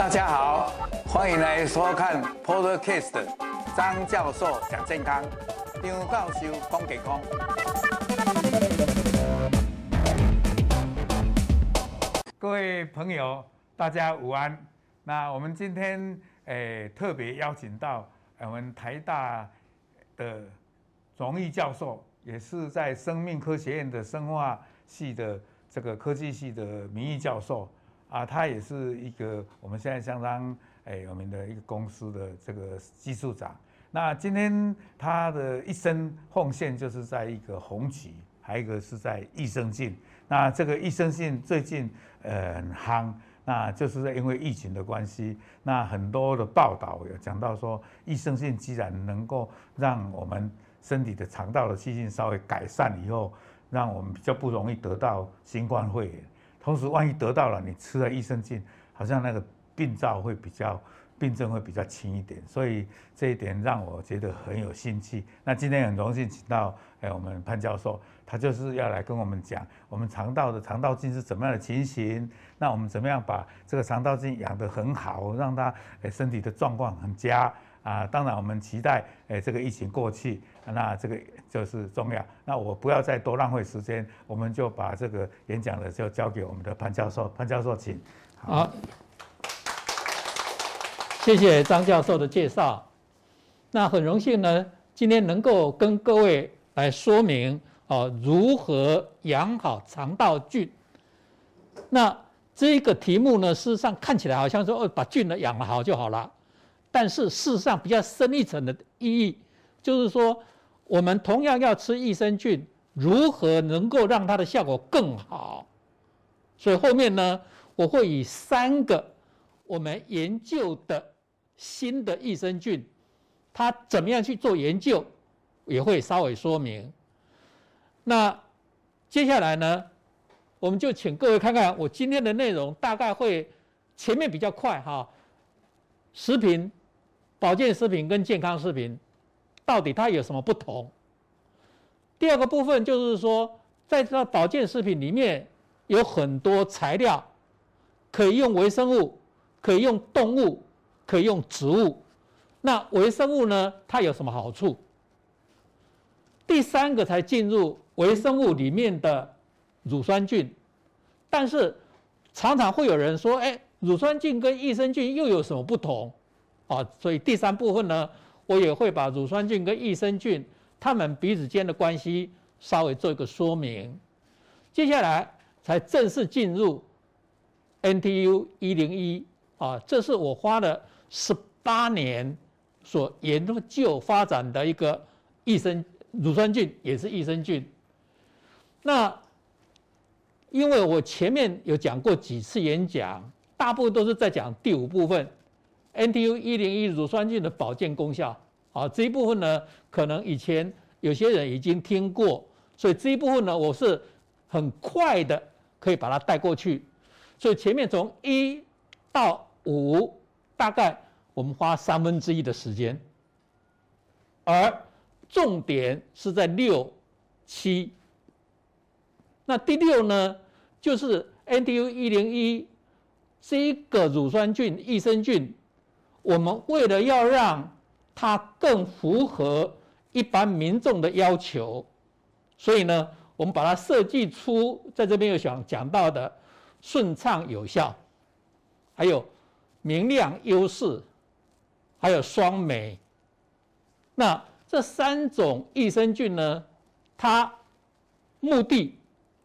大家好，欢迎来收看 Podcast 张教授讲健康，张教授讲健康。各位朋友，大家午安。那我们今天诶、特别邀请到我们台大的荣誉教授，也是在生命科学院的生化系的这个科技系的名誉教授。啊，他也是一个我们现在相当哎有名的一个公司的这个技术长。那今天他的一生奉献就是在一个红旗，还有一个是在益生菌。那这个益生菌最近呃很夯，那就是因为疫情的关系，那很多的报道有讲到说，益生菌既然能够让我们身体的肠道的细菌稍微改善以后，让我们比较不容易得到新冠肺炎。同时，万一得到了，你吃了益生菌，好像那个病灶会比较，病症会比较轻一点，所以这一点让我觉得很有兴趣。那今天很荣幸请到哎我们潘教授，他就是要来跟我们讲我们肠道的肠道菌是怎么样的情形，那我们怎么样把这个肠道菌养得很好，让它哎身体的状况很佳。啊，当然我们期待，诶，这个疫情过去，那这个就是重要。那我不要再多浪费时间，我们就把这个演讲的就交给我们的潘教授。潘教授，请。好，好，谢谢张教授的介绍。那很荣幸呢，今天能够跟各位来说明哦，如何养好肠道菌。那这个题目呢，事实上看起来好像说，哦，把菌呢养好就好了。但是事实上比较深一层的意义，就是说，我们同样要吃益生菌，如何能够让它的效果更好？所以后面呢，我会以三个我们研究的新的益生菌，它怎么样去做研究，也会稍微说明。那接下来呢，我们就请各位看看我今天的内容，大概会前面比较快哈，食品。保健食品跟健康食品到底它有什么不同？第二个部分就是说，在这保健食品里面有很多材料，可以用微生物，可以用动物，可以用植物。那微生物呢，它有什么好处？第三个才进入微生物里面的乳酸菌，但是常常会有人说，哎，乳酸菌跟益生菌又有什么不同？啊，所以第三部分呢，我也会把乳酸菌跟益生菌它们彼此间的关系稍微做一个说明。接下来才正式进入 NTU 一零一啊，这是我花了十八年所研究发展的一个益生乳酸菌，也是益生菌。那因为我前面有讲过几次演讲，大部分都是在讲第五部分。NTU 一零一乳酸菌的保健功效，啊，这一部分呢，可能以前有些人已经听过，所以这一部分呢，我是很快的可以把它带过去。所以前面从一到五，大概我们花三分之一的时间，而重点是在六七。那第六呢，就是 NTU 一零一这个乳酸菌、益生菌。我们为了要让它更符合一般民众的要求，所以呢，我们把它设计出在这边有想讲到的顺畅有效，还有明亮优势，还有双酶。那这三种益生菌呢，它目的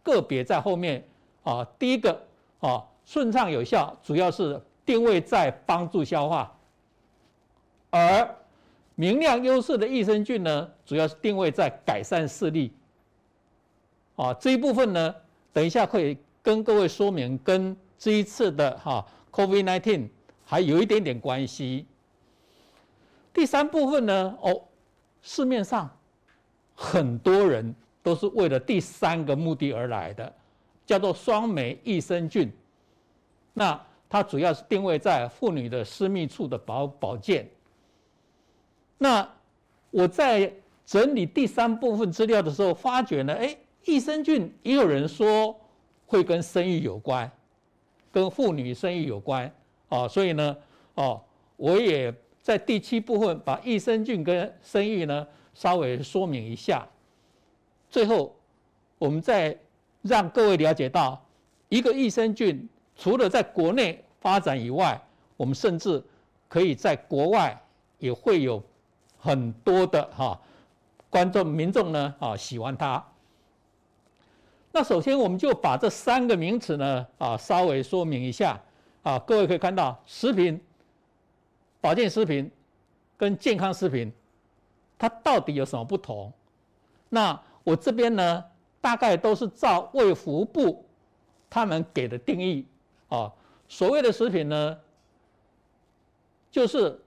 个别在后面啊。第一个啊，顺畅有效，主要是定位在帮助消化。而明亮优势的益生菌呢，主要是定位在改善视力。啊，这一部分呢，等一下会跟各位说明，跟这一次的哈 COVID-19 还有一点点关系。第三部分呢，哦，市面上很多人都是为了第三个目的而来的，叫做双酶益生菌。那它主要是定位在妇女的私密处的保保健。那我在整理第三部分资料的时候，发觉呢，哎，益生菌也有人说会跟生育有关，跟妇女生育有关，哦，所以呢，哦，我也在第七部分把益生菌跟生育呢稍微说明一下。最后，我们再让各位了解到，一个益生菌除了在国内发展以外，我们甚至可以在国外也会有很多的哈观众民众呢啊喜欢它。那首先我们就把这三个名词呢啊稍微说明一下啊，各位可以看到，食品、保健食品跟健康食品，它到底有什么不同？那我这边呢大概都是照卫福部他们给的定义啊，所谓的食品呢，就是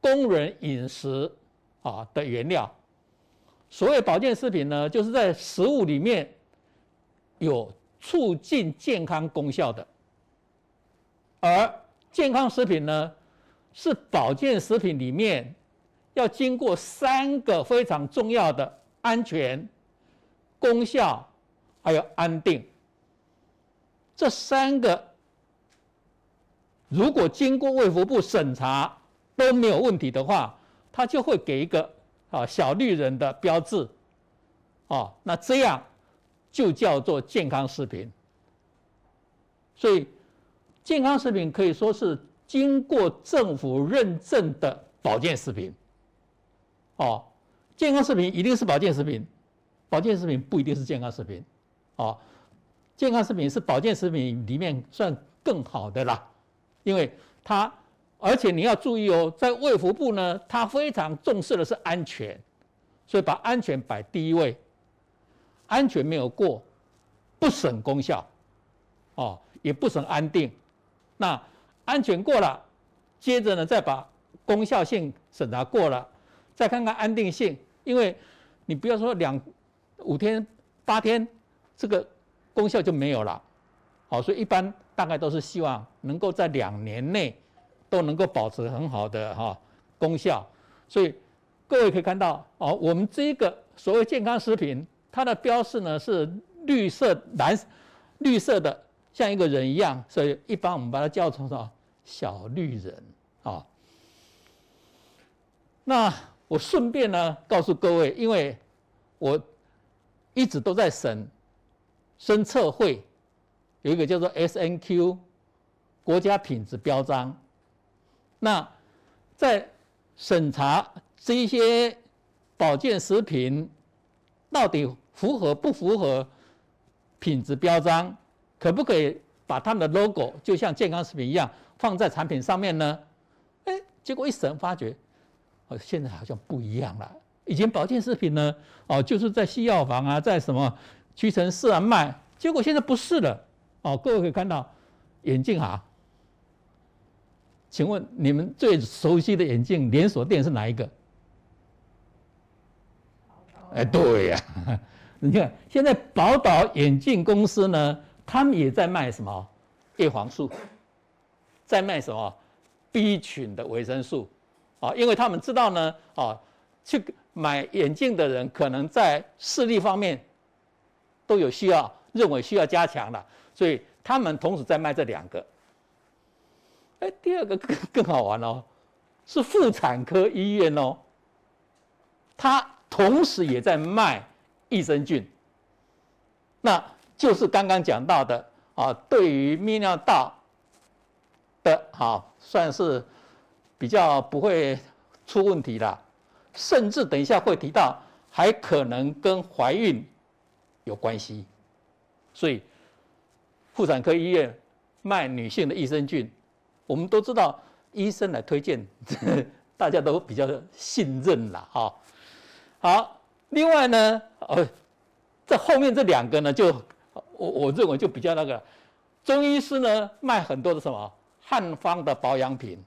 工人饮食啊的原料；所谓保健食品呢，就是在食物里面。有促进健康功效的，而健康食品呢，是保健食品里面要经过三个非常重要的安全、功效还有安定。这三个如果经过卫福部审查都没有问题的话，他就会给一个啊小绿人的标志，哦，那这样。就叫做健康食品，所以健康食品可以说是经过政府认证的保健食品。哦，健康食品一定是保健食品，保健食品不一定是健康食品。哦，健康食品是保健食品里面算更好的啦，因为它，而且你要注意哦，在卫福部呢，它非常重视的是安全，所以把安全摆第一位。安全没有过，不审功效，哦，也不审安定。那安全过了，接着呢，再把功效性审查过了，再看看安定性。因为你不要说两五天八天，这个功效就没有了。好，所以一般大概都是希望能够在两年内都能够保持很好的哈功效。所以各位可以看到，哦，我们这个所谓健康食品。它的标示呢是绿色蓝，绿色的像一个人一样，所以一般我们把它叫成什么小绿人啊。那我顺便呢告诉各位，因为我一直都在审生测会，有一个叫做 SNQ 国家品质标章。那在审查这一些保健食品到底符合不符合品质标章？可不可以把他们的 logo 就像健康食品一样放在产品上面呢？哎，结果一审发觉，哦，现在好像不一样了。以前保健食品呢，哦，就是在西药房啊，在什么屈臣氏啊卖，结果现在不是了。哦，各位可以看到眼镜哈，请问你们最熟悉的眼镜连锁店是哪一个？哎，对呀。你看，现在宝岛眼镜公司呢，他们也在卖什么叶黄素，在卖什么 B 群的维生素啊？因为他们知道呢，啊，去买眼镜的人可能在视力方面都有需要，认为需要加强了，所以他们同时在卖这两个。哎，第二个更更好玩哦，是妇产科医院哦，他同时也在卖。益生菌，那就是刚刚讲到的啊，对于泌尿道的啊，算是比较不会出问题的，甚至等一下会提到，还可能跟怀孕有关系。所以，妇产科医院卖女性的益生菌，我们都知道医生来推荐，大家都比较信任了哈。好。另外呢，呃，这后面这两个呢，就我我认为就比较那个，中医师呢卖很多的什么汉方的保养品，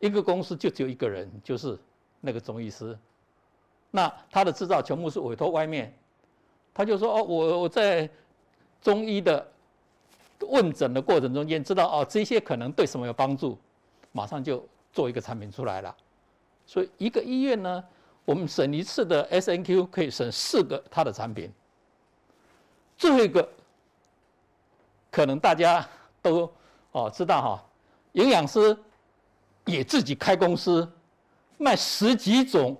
一个公司就只有一个人，就是那个中医师，那他的制造全部是委托外面，他就说哦，我我在中医的问诊的过程中间知道哦，这些可能对什么有帮助，马上就做一个产品出来了，所以一个医院呢。我们审一次的 SNQ 可以审四个它的产品，最后一个可能大家都哦知道哈，营养师也自己开公司，卖十几种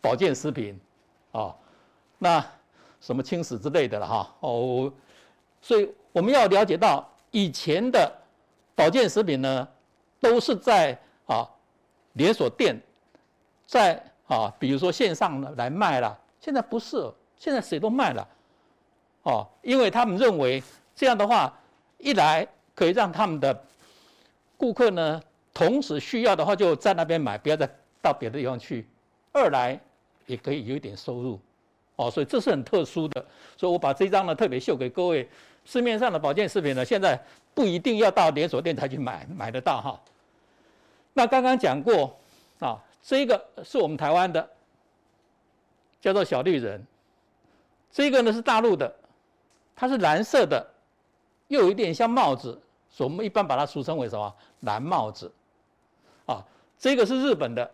保健食品，啊，那什么轻食之类的了哈，哦，所以我们要了解到以前的保健食品呢，都是在啊连锁店，在啊比如说线上来卖了，现在不是，现在谁都卖了，哦，因为他们认为这样的话，一来可以让他们的顾客呢，同时需要的话就在那边买，不要再到别的地方去；二来也可以有一点收入，哦，所以这是很特殊的。所以我把这张呢特别秀给各位，市面上的保健食品呢，现在不一定要到连锁店才去买买得到哈。那刚刚讲过啊，这个是我们台湾的，叫做小绿人，这个呢是大陆的，它是蓝色的，又有一点像帽子。所以我们一般把它俗称为什么？蓝帽子，啊，这个是日本的，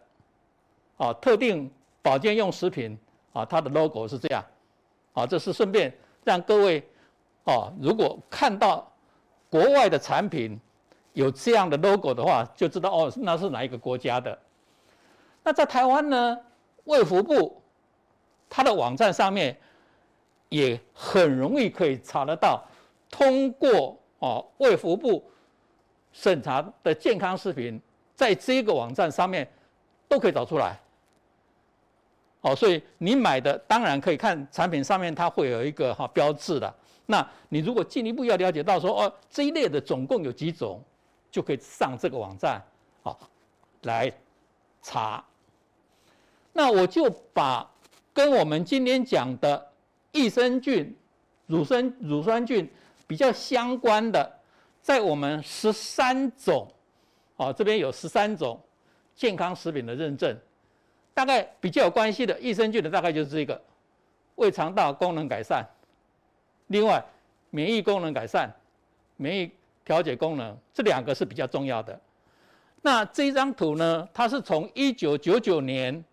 啊，特定保健用食品，啊，它的 logo 是这样，啊，这是顺便让各位，哦，如果看到国外的产品有这样的 logo 的话，就知道哦，那是哪一个国家的。那在台湾呢，卫福部它的网站上面也很容易可以查得到，通过。哦，卫福部审查的健康食品，在这个网站上面都可以找出来。哦，所以你买的当然可以看产品上面它会有一个哈标志的。那你如果进一步要了解到说哦，这一类的总共有几种，就可以上这个网站啊来查。那我就把跟我们今天讲的益生菌、乳酸乳酸菌。比较相关的，在我们十三种，哦，这边有十三种健康食品的认证，大概比较有关系的益生菌的大概就是这个，胃肠道功能改善，另外免疫功能改善，免疫调节功能这两个是比较重要的。那这张图呢，它是从一九九九年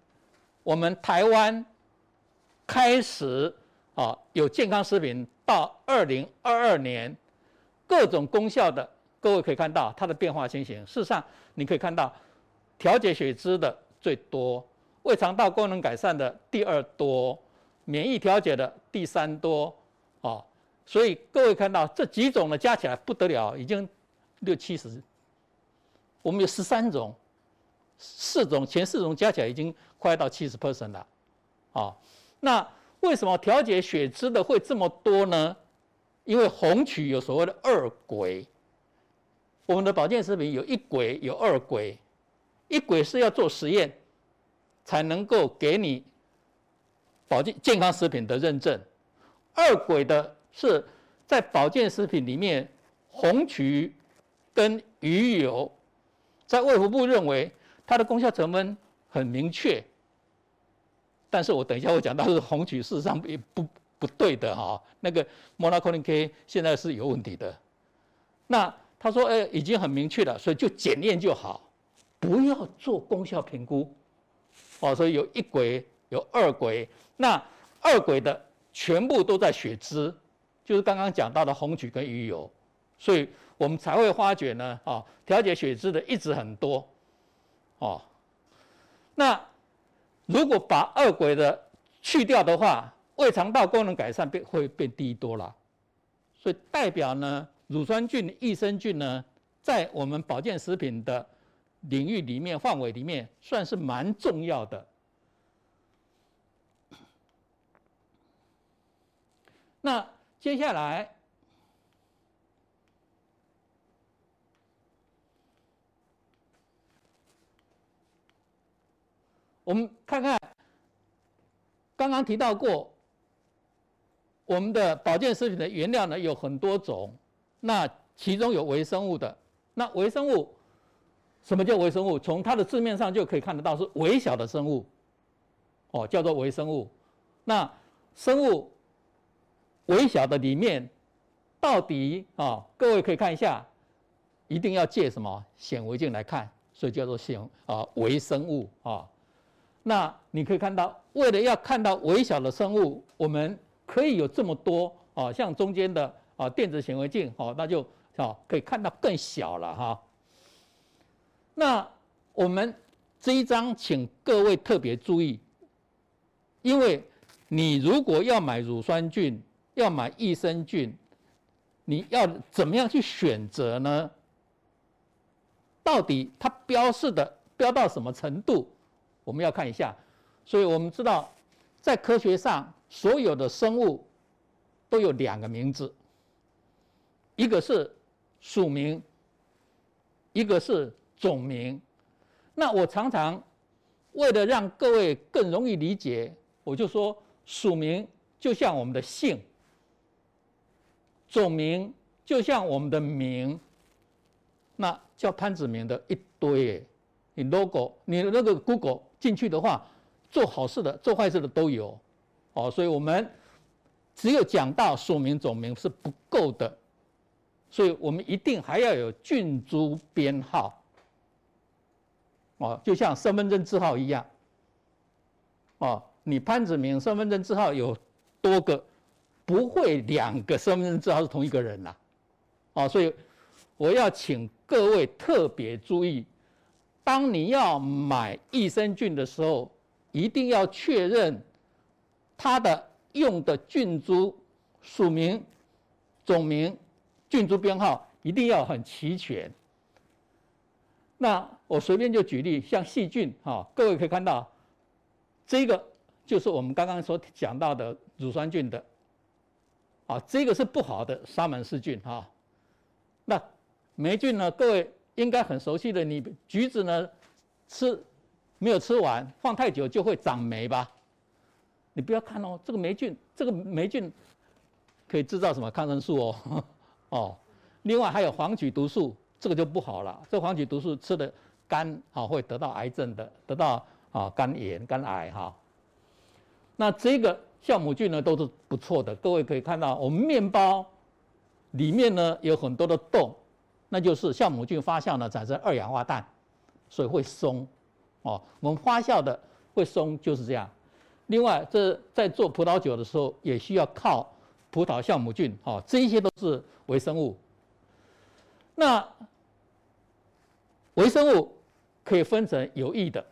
我们台湾开始啊有健康食品。到二零二二年，各种功效的，各位可以看到它的变化情形。事实上，你可以看到调节血脂的最多，胃肠道功能改善的第二多，免疫调节的第三多，哦，所以各位看到这几种呢，加起来不得了，已经六七十。我们有十三种，四种前四种加起来已经快到七十 percent 了，啊、哦，那。为什么调节血脂的会这么多呢？因为红曲有所谓的二轨，我们的保健食品有一轨有二轨，一轨是要做实验才能够给你保健健康食品的认证，二轨的是在保健食品里面，红曲跟鱼油，在卫福部认为它的功效成分很明确。但是我等一下会讲到是红曲，事实上也不不对的哈，那个 Monacolin K 现在是有问题的。那他说，哎，已经很明确了，所以就检验就好，不要做功效评估。哦，所以有一轨，有二轨，那二轨的全部都在血脂，就是刚刚讲到的红曲跟鱼油，所以我们才会发觉呢，啊，调节血脂的一直很多，哦，那。如果把二轨的去掉的话，胃肠道功能改善变会变低多了，所以代表呢，乳酸菌、益生菌呢，在我们保健食品的领域里面、范围里面，算是蛮重要的。那接下来，我们看看，刚刚提到过，我们的保健食品的原料呢有很多种，那其中有微生物的。那微生物，什么叫微生物？从它的字面上就可以看得到是微小的生物，哦，叫做微生物。那生物微小的里面，到底啊，各位可以看一下，一定要借什么显微镜来看，所以叫做显啊微生物啊。那你可以看到，为了要看到微小的生物，我们可以有这么多啊，像中间的啊电子显微镜哦，那就啊可以看到更小了哈。那我们这一章，请各位特别注意，因为你如果要买乳酸菌，要买益生菌，你要怎么样去选择呢？到底它标示的标到什么程度？我们要看一下。所以我们知道，在科学上，所有的生物都有两个名字，一个是属名，一个是种名。那我常常为了让各位更容易理解，我就说属名就像我们的姓，种名就像我们的名。那叫潘子明的一堆，你 logo，你那个 Google 进去的话，做好事的、做坏事的都有，哦，所以我们只有讲到属名、种名是不够的，所以我们一定还要有菌株编号，哦，就像身份证字号一样，哦，你潘子明身份证字号有多个，不会两个身份证字号是同一个人呐，啊，所以我要请。各位特别注意，当你要买益生菌的时候，一定要确认它的用的菌株属名、种名、菌株编号一定要很齐全。那我随便就举例，像细菌哈，各位可以看到，这个就是我们刚刚所讲到的乳酸菌的，啊，这个是不好的沙门氏菌哈，那。霉菌呢？各位应该很熟悉的，你橘子呢吃没有吃完，放太久就会长霉吧？你不要看哦，这个霉菌，这个霉菌可以制造什么抗生素哦？哦，另外还有黄曲毒素，这个就不好了。这黄曲毒素吃的肝啊会得到癌症的，得到啊肝炎、肝癌哈。那这个酵母菌呢都是不错的，各位可以看到，我们面包里面呢有很多的洞。那就是酵母菌发酵呢，产生二氧化碳，所以会松，哦，我们发酵的会松就是这样。另外，这在做葡萄酒的时候也需要靠葡萄酵母菌，哦，这些都是微生物。那微生物可以分成有益的，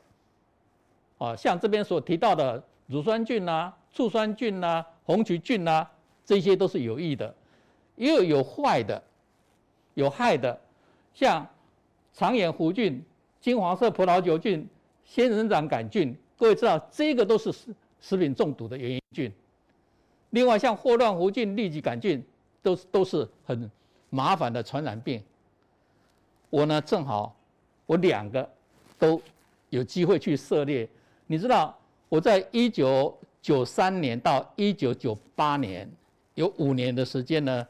啊，像这边所提到的乳酸菌呐、醋酸菌呐、红曲菌呐，这些都是有益的，也有有坏的。有害的，像长眼弧菌、金黄色葡萄球菌、仙人掌杆菌，各位知道这个都是食食品中毒的原因菌。另外，像霍乱弧菌、痢疾杆菌，都都是很麻烦的传染病。我呢，正好我两个都有机会去涉猎。你知道，我在一九九三年到一九九八年有五年的时间呢，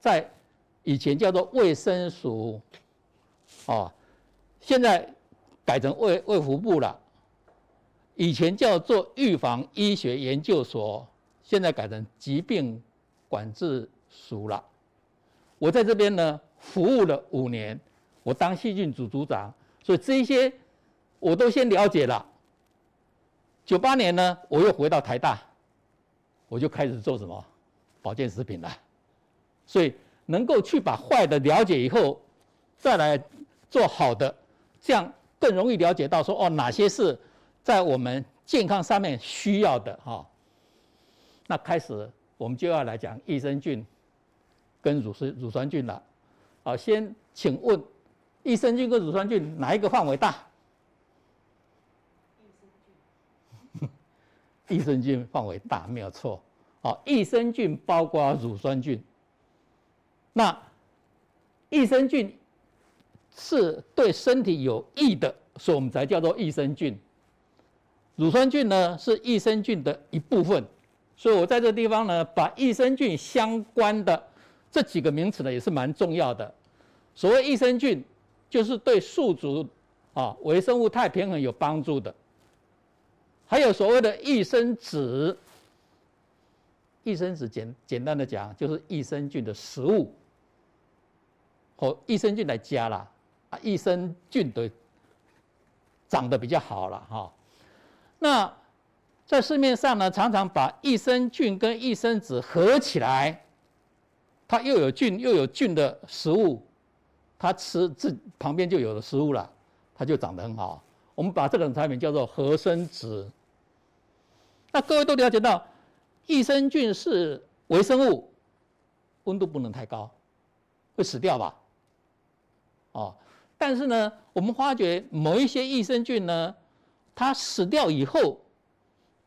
在以前叫做卫生署，哦，现在改成卫卫福部了。以前叫做预防医学研究所，现在改成疾病管制署了。我在这边呢服务了五年，我当细菌组组长，所以这些我都先了解了。九八年呢，我又回到台大，我就开始做什么保健食品了，所以。能够去把坏的了解以后，再来做好的，这样更容易了解到说哦，哪些是在我们健康上面需要的哈。那开始我们就要来讲益生菌跟乳酸乳酸菌了。好，先请问益生菌跟乳酸菌哪一个范围大？益生菌范围大，没有错。好，益生菌包括乳酸菌。那益生菌是对身体有益的，所以我们才叫做益生菌。乳酸菌呢是益生菌的一部分，所以我在这地方呢，把益生菌相关的这几个名词呢也是蛮重要的。所谓益生菌，就是对宿主啊微生物态平衡有帮助的。还有所谓的益生子，益生子简简单的讲就是益生菌的食物。和益生菌来加啦啊，益生菌的长得比较好了哈。那在市面上呢，常常把益生菌跟益生子合起来，它又有菌又有菌的食物，它吃自旁边就有了食物了。它就长得很好。我们把这种产品叫做合生质。那各位都了解到，益生菌是微生物，温度不能太高，会死掉吧？哦，但是呢，我们发觉某一些益生菌呢，它死掉以后，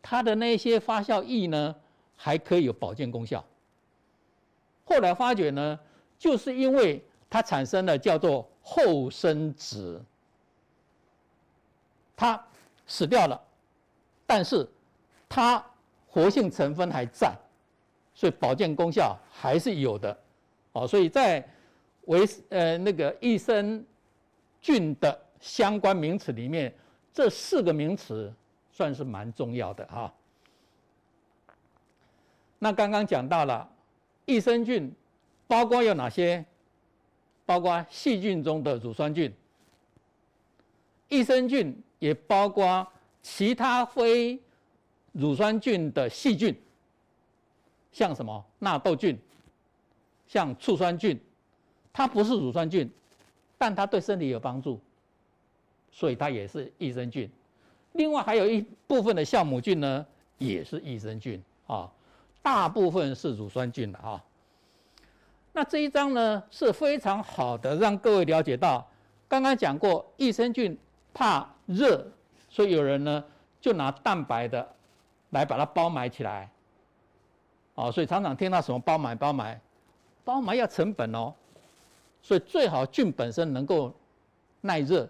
它的那些发酵液呢，还可以有保健功效。后来发觉呢，就是因为它产生了叫做后生质，它死掉了，但是它活性成分还在，所以保健功效还是有的。哦，所以在维呃那个益生菌的相关名词里面，这四个名词算是蛮重要的哈。那刚刚讲到了。益生菌包括有哪些？包括细菌中的乳酸菌。益生菌也包括其他非乳酸菌的细菌，像什么纳豆菌，像醋酸菌，它不是乳酸菌，但它对身体有帮助，所以它也是益生菌。另外还有一部分的酵母菌呢，也是益生菌啊。大部分是乳酸菌的啊，那这一章呢是非常好的，让各位了解到，刚刚讲过益生菌怕热，所以有人呢就拿蛋白的来把它包埋起来，哦，所以常常听到什么包埋包埋，包埋要成本哦，所以最好菌本身能够耐热，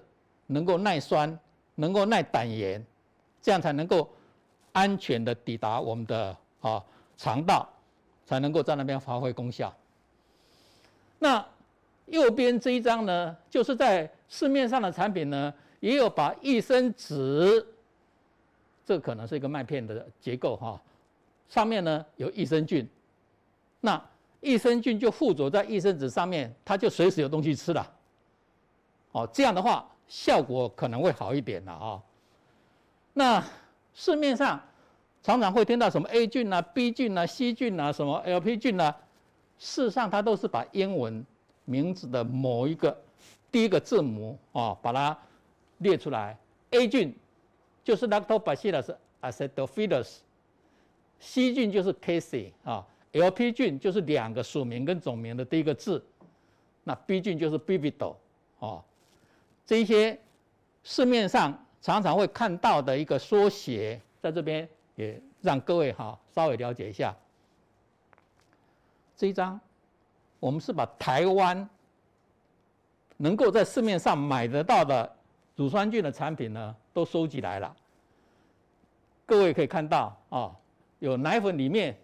能够耐酸，能够耐胆盐，这样才能够安全的抵达我们的啊。肠道才能够在那边发挥功效。那右边这一张呢，就是在市面上的产品呢，也有把益生质，这可能是一个麦片的结构哈，上面呢有益生菌，那益生菌就附着在益生质上面，它就随时有东西吃了。哦，这样的话效果可能会好一点了啊。那市面上。常常会听到什么 A 菌啊、B 菌啊、C 菌啊、什么 LP 菌啊，事实上它都是把英文名字的某一个第一个字母啊，把它列出来。A 菌就是 Lactobacillus acidophilus，C 菌就是 Casey 啊，LP 菌就是两个属名跟种名的第一个字，那 B 菌就是 Bifido 啊，这些市面上常常会看到的一个缩写，在这边。也让各位哈稍微了解一下，这一张，我们是把台湾能够在市面上买得到的乳酸菌的产品呢，都收集来了。各位可以看到啊，有奶粉里面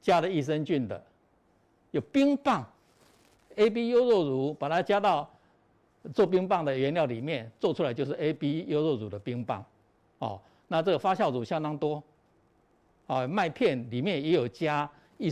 加的益生菌的，有冰棒，AB 优酪乳把它加到做冰棒的原料里面，做出来就是 AB 优酪乳的冰棒，哦。那这个发酵乳相当多，啊，麦片里面也有加